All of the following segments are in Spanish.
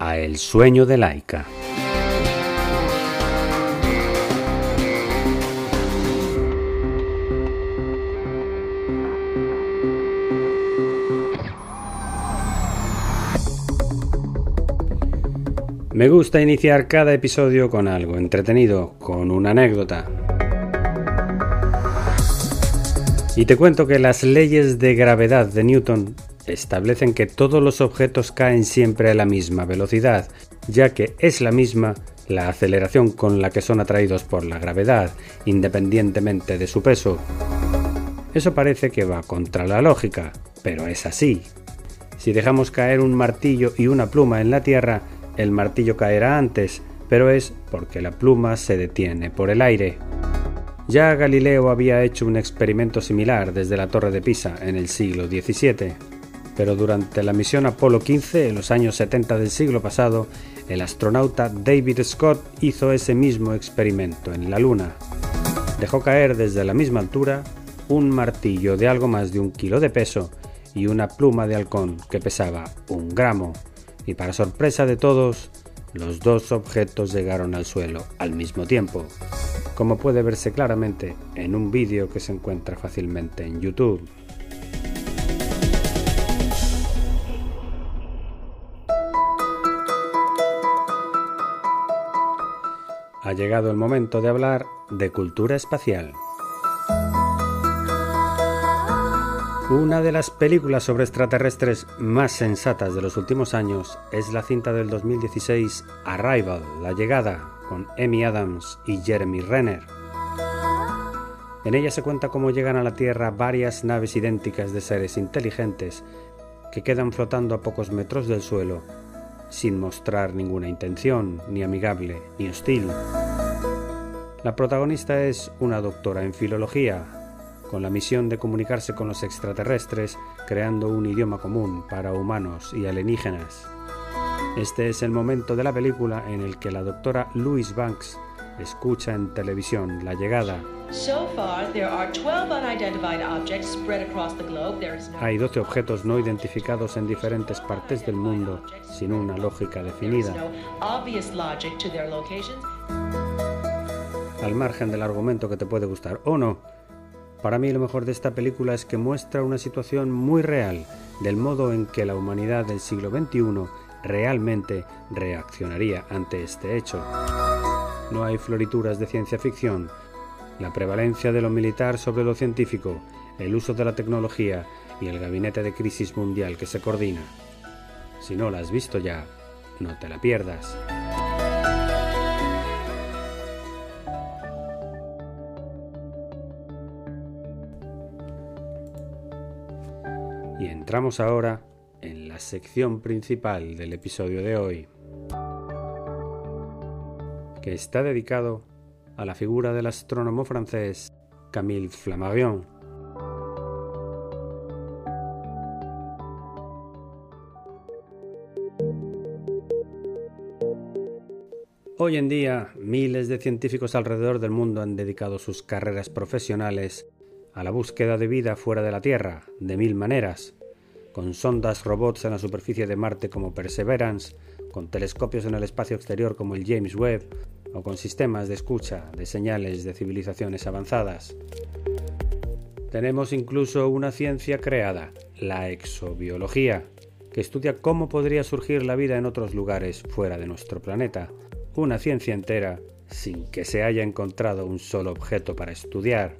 El sueño de Laika. Me gusta iniciar cada episodio con algo entretenido, con una anécdota. Y te cuento que las leyes de gravedad de Newton establecen que todos los objetos caen siempre a la misma velocidad, ya que es la misma la aceleración con la que son atraídos por la gravedad, independientemente de su peso. Eso parece que va contra la lógica, pero es así. Si dejamos caer un martillo y una pluma en la Tierra, el martillo caerá antes, pero es porque la pluma se detiene por el aire. Ya Galileo había hecho un experimento similar desde la Torre de Pisa en el siglo XVII pero durante la misión Apolo 15 en los años 70 del siglo pasado, el astronauta David Scott hizo ese mismo experimento en la Luna. Dejó caer desde la misma altura un martillo de algo más de un kilo de peso y una pluma de halcón que pesaba un gramo, y para sorpresa de todos, los dos objetos llegaron al suelo al mismo tiempo, como puede verse claramente en un vídeo que se encuentra fácilmente en YouTube. Ha llegado el momento de hablar de cultura espacial. Una de las películas sobre extraterrestres más sensatas de los últimos años es la cinta del 2016 Arrival, La Llegada, con Amy Adams y Jeremy Renner. En ella se cuenta cómo llegan a la Tierra varias naves idénticas de seres inteligentes que quedan flotando a pocos metros del suelo sin mostrar ninguna intención, ni amigable, ni hostil. La protagonista es una doctora en filología, con la misión de comunicarse con los extraterrestres, creando un idioma común para humanos y alienígenas. Este es el momento de la película en el que la doctora Louise Banks escucha en televisión la llegada. Hay 12 objetos no identificados en diferentes partes del mundo sin una lógica definida. Al margen del argumento que te puede gustar o no, para mí lo mejor de esta película es que muestra una situación muy real del modo en que la humanidad del siglo XXI realmente reaccionaría ante este hecho no hay florituras de ciencia ficción. La prevalencia de lo militar sobre lo científico, el uso de la tecnología y el gabinete de crisis mundial que se coordina. Si no la has visto ya, no te la pierdas. Entramos ahora en la sección principal del episodio de hoy que está dedicado a la figura del astrónomo francés Camille Flammarion. Hoy en día, miles de científicos alrededor del mundo han dedicado sus carreras profesionales a la búsqueda de vida fuera de la Tierra, de mil maneras, con sondas robots en la superficie de Marte como Perseverance, con telescopios en el espacio exterior como el James Webb o con sistemas de escucha de señales de civilizaciones avanzadas. Tenemos incluso una ciencia creada, la exobiología, que estudia cómo podría surgir la vida en otros lugares fuera de nuestro planeta. Una ciencia entera sin que se haya encontrado un solo objeto para estudiar.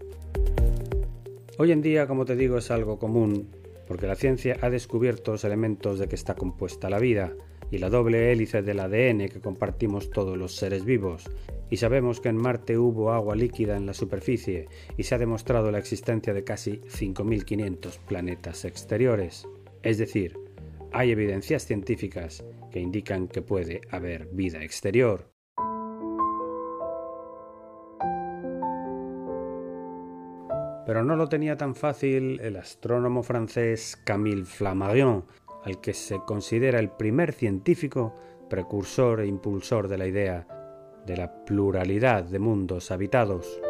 Hoy en día, como te digo, es algo común, porque la ciencia ha descubierto los elementos de que está compuesta la vida, y la doble hélice del ADN que compartimos todos los seres vivos, y sabemos que en Marte hubo agua líquida en la superficie y se ha demostrado la existencia de casi 5.500 planetas exteriores, es decir, hay evidencias científicas que indican que puede haber vida exterior. Pero no lo tenía tan fácil el astrónomo francés Camille Flammarion, al que se considera el primer científico precursor e impulsor de la idea de la pluralidad de mundos habitados.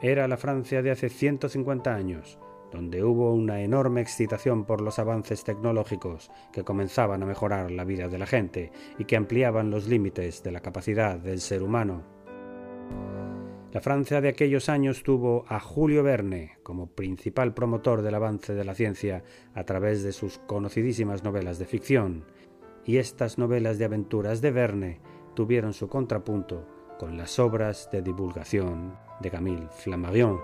Era la Francia de hace 150 años, donde hubo una enorme excitación por los avances tecnológicos que comenzaban a mejorar la vida de la gente y que ampliaban los límites de la capacidad del ser humano. La Francia de aquellos años tuvo a Julio Verne como principal promotor del avance de la ciencia a través de sus conocidísimas novelas de ficción, y estas novelas de aventuras de Verne tuvieron su contrapunto con las obras de divulgación de Camille Flammarion,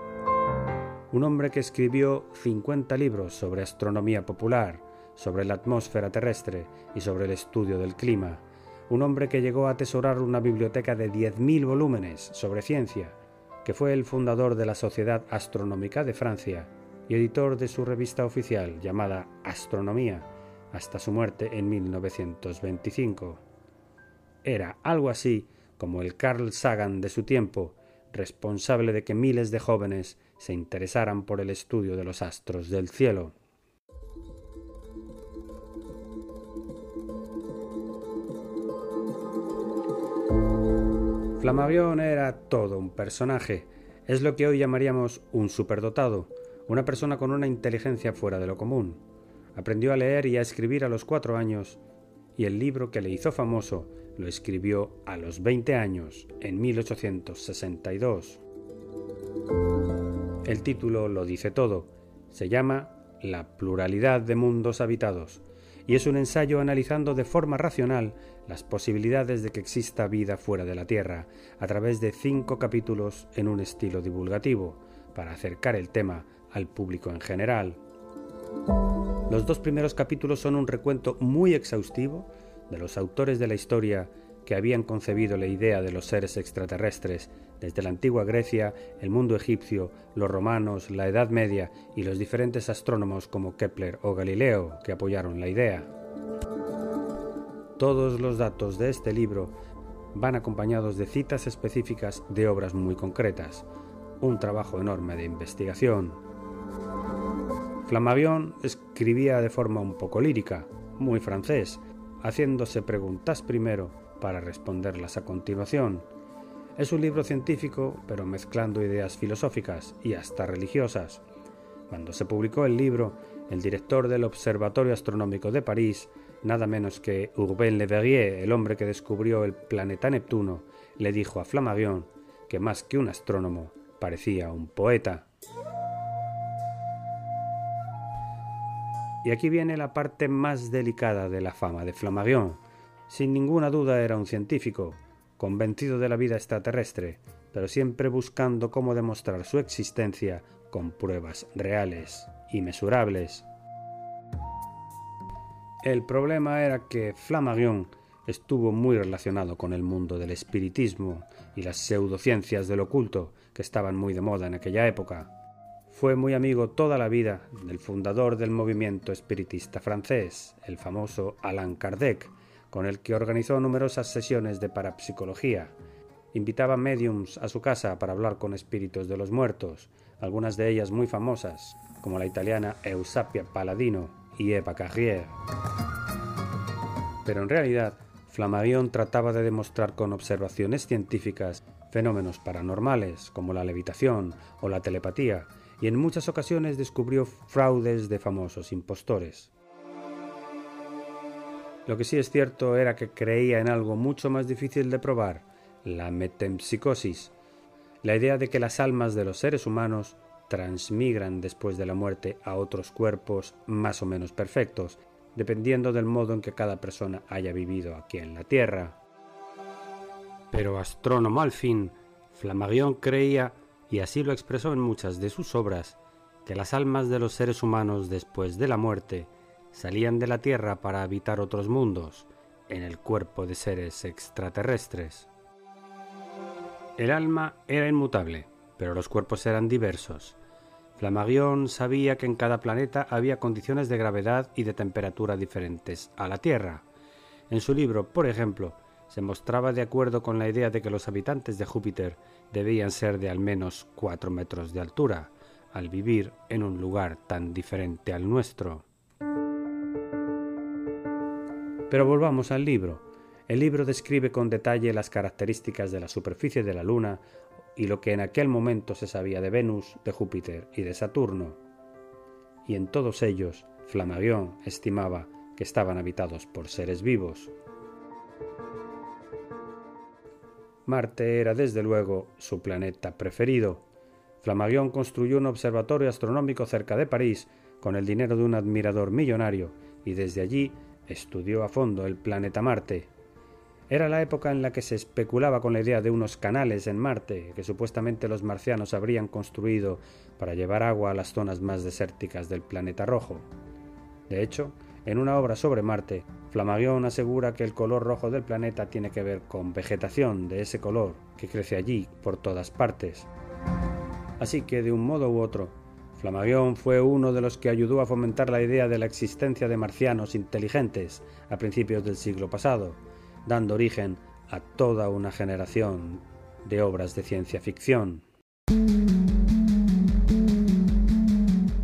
un hombre que escribió 50 libros sobre astronomía popular, sobre la atmósfera terrestre y sobre el estudio del clima, un hombre que llegó a atesorar una biblioteca de 10.000 volúmenes sobre ciencia, que fue el fundador de la Sociedad Astronómica de Francia y editor de su revista oficial llamada Astronomía, hasta su muerte en 1925. Era algo así como el Carl Sagan de su tiempo, responsable de que miles de jóvenes se interesaran por el estudio de los astros del cielo. Flammarion era todo un personaje. Es lo que hoy llamaríamos un superdotado, una persona con una inteligencia fuera de lo común. Aprendió a leer y a escribir a los cuatro años, y el libro que le hizo famoso lo escribió a los 20 años, en 1862. El título lo dice todo. Se llama La pluralidad de mundos habitados y es un ensayo analizando de forma racional las posibilidades de que exista vida fuera de la Tierra, a través de cinco capítulos en un estilo divulgativo, para acercar el tema al público en general. Los dos primeros capítulos son un recuento muy exhaustivo de los autores de la historia que habían concebido la idea de los seres extraterrestres desde la antigua Grecia, el mundo egipcio, los romanos, la Edad Media y los diferentes astrónomos como Kepler o Galileo que apoyaron la idea. Todos los datos de este libro van acompañados de citas específicas de obras muy concretas, un trabajo enorme de investigación. Flamavion escribía de forma un poco lírica, muy francés, haciéndose preguntas primero para responderlas a continuación. Es un libro científico, pero mezclando ideas filosóficas y hasta religiosas. Cuando se publicó el libro, el director del Observatorio Astronómico de París, nada menos que Urbain Le Verrier, el hombre que descubrió el planeta Neptuno, le dijo a Flammarion que más que un astrónomo, parecía un poeta. Y aquí viene la parte más delicada de la fama de Flammarion, sin ninguna duda era un científico, convencido de la vida extraterrestre, pero siempre buscando cómo demostrar su existencia con pruebas reales y mesurables. El problema era que Flammarion estuvo muy relacionado con el mundo del espiritismo y las pseudociencias del oculto que estaban muy de moda en aquella época. Fue muy amigo toda la vida del fundador del movimiento espiritista francés, el famoso Alain Kardec, con el que organizó numerosas sesiones de parapsicología. Invitaba mediums a su casa para hablar con espíritus de los muertos, algunas de ellas muy famosas, como la italiana Eusapia Paladino y Eva Carrier. Pero en realidad, Flammarion trataba de demostrar con observaciones científicas fenómenos paranormales como la levitación o la telepatía, y en muchas ocasiones descubrió fraudes de famosos impostores. Lo que sí es cierto era que creía en algo mucho más difícil de probar, la metempsicosis, la idea de que las almas de los seres humanos transmigran después de la muerte a otros cuerpos más o menos perfectos, dependiendo del modo en que cada persona haya vivido aquí en la Tierra. Pero astrónomo al fin, Flammarion creía, y así lo expresó en muchas de sus obras, que las almas de los seres humanos después de la muerte salían de la Tierra para habitar otros mundos, en el cuerpo de seres extraterrestres. El alma era inmutable, pero los cuerpos eran diversos, Flammarion sabía que en cada planeta había condiciones de gravedad y de temperatura diferentes a la Tierra. En su libro, por ejemplo, se mostraba de acuerdo con la idea de que los habitantes de Júpiter debían ser de al menos 4 metros de altura, al vivir en un lugar tan diferente al nuestro. Pero volvamos al libro. El libro describe con detalle las características de la superficie de la Luna y lo que en aquel momento se sabía de Venus, de Júpiter y de Saturno. Y en todos ellos, Flammarion estimaba que estaban habitados por seres vivos. Marte era desde luego su planeta preferido. Flammarion construyó un observatorio astronómico cerca de París con el dinero de un admirador millonario y desde allí estudió a fondo el planeta Marte. Era la época en la que se especulaba con la idea de unos canales en Marte que supuestamente los marcianos habrían construido para llevar agua a las zonas más desérticas del planeta rojo. De hecho, en una obra sobre Marte, Flammarion asegura que el color rojo del planeta tiene que ver con vegetación de ese color que crece allí por todas partes. Así que, de un modo u otro, Flammarion fue uno de los que ayudó a fomentar la idea de la existencia de marcianos inteligentes a principios del siglo pasado, dando origen a toda una generación de obras de ciencia ficción.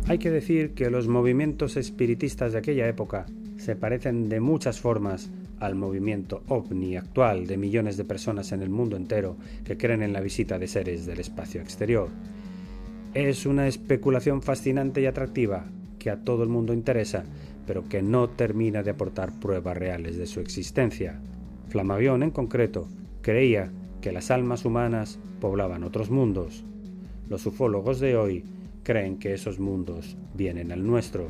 Hay que decir que los movimientos espiritistas de aquella época se parecen de muchas formas al movimiento ovni actual de millones de personas en el mundo entero que creen en la visita de seres del espacio exterior. Es una especulación fascinante y atractiva que a todo el mundo interesa, pero que no termina de aportar pruebas reales de su existencia. Flamavión, en concreto, creía que las almas humanas poblaban otros mundos. Los ufólogos de hoy creen que esos mundos vienen al nuestro.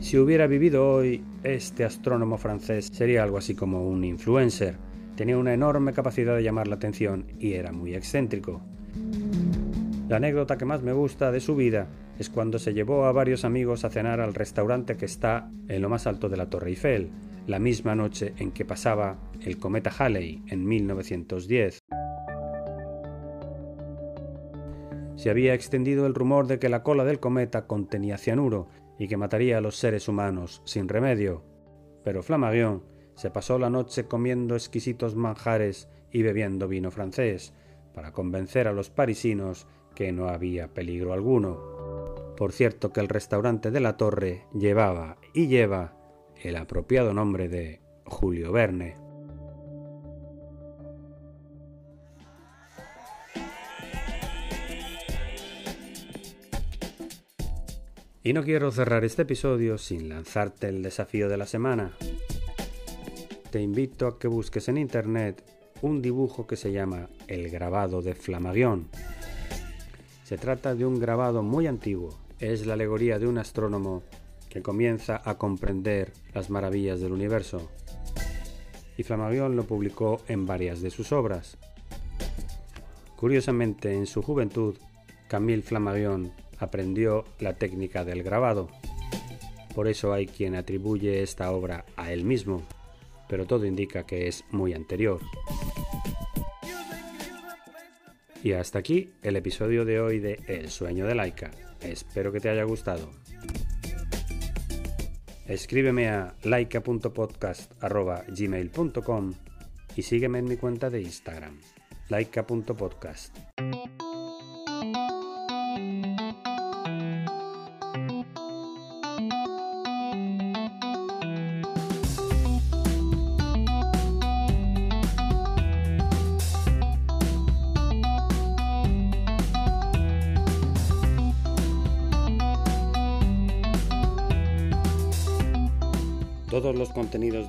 Si hubiera vivido hoy, este astrónomo francés sería algo así como un influencer. Tenía una enorme capacidad de llamar la atención y era muy excéntrico. La anécdota que más me gusta de su vida es cuando se llevó a varios amigos a cenar al restaurante que está en lo más alto de la Torre Eiffel, la misma noche en que pasaba el cometa Halley en 1910. Se había extendido el rumor de que la cola del cometa contenía cianuro y que mataría a los seres humanos sin remedio. Pero Flammarion se pasó la noche comiendo exquisitos manjares y bebiendo vino francés, para convencer a los parisinos que no había peligro alguno. Por cierto que el restaurante de la torre llevaba y lleva el apropiado nombre de Julio Verne. Y no quiero cerrar este episodio sin lanzarte el desafío de la semana. Te invito a que busques en internet un dibujo que se llama El grabado de Flamagión. Se trata de un grabado muy antiguo. Es la alegoría de un astrónomo que comienza a comprender las maravillas del universo. Y Flammarion lo publicó en varias de sus obras. Curiosamente, en su juventud, Camille Flammarion aprendió la técnica del grabado. Por eso hay quien atribuye esta obra a él mismo, pero todo indica que es muy anterior. Y hasta aquí el episodio de hoy de El sueño de Laika. Espero que te haya gustado. Escríbeme a laika.podcast.gmail.com y sígueme en mi cuenta de Instagram, laika.podcast.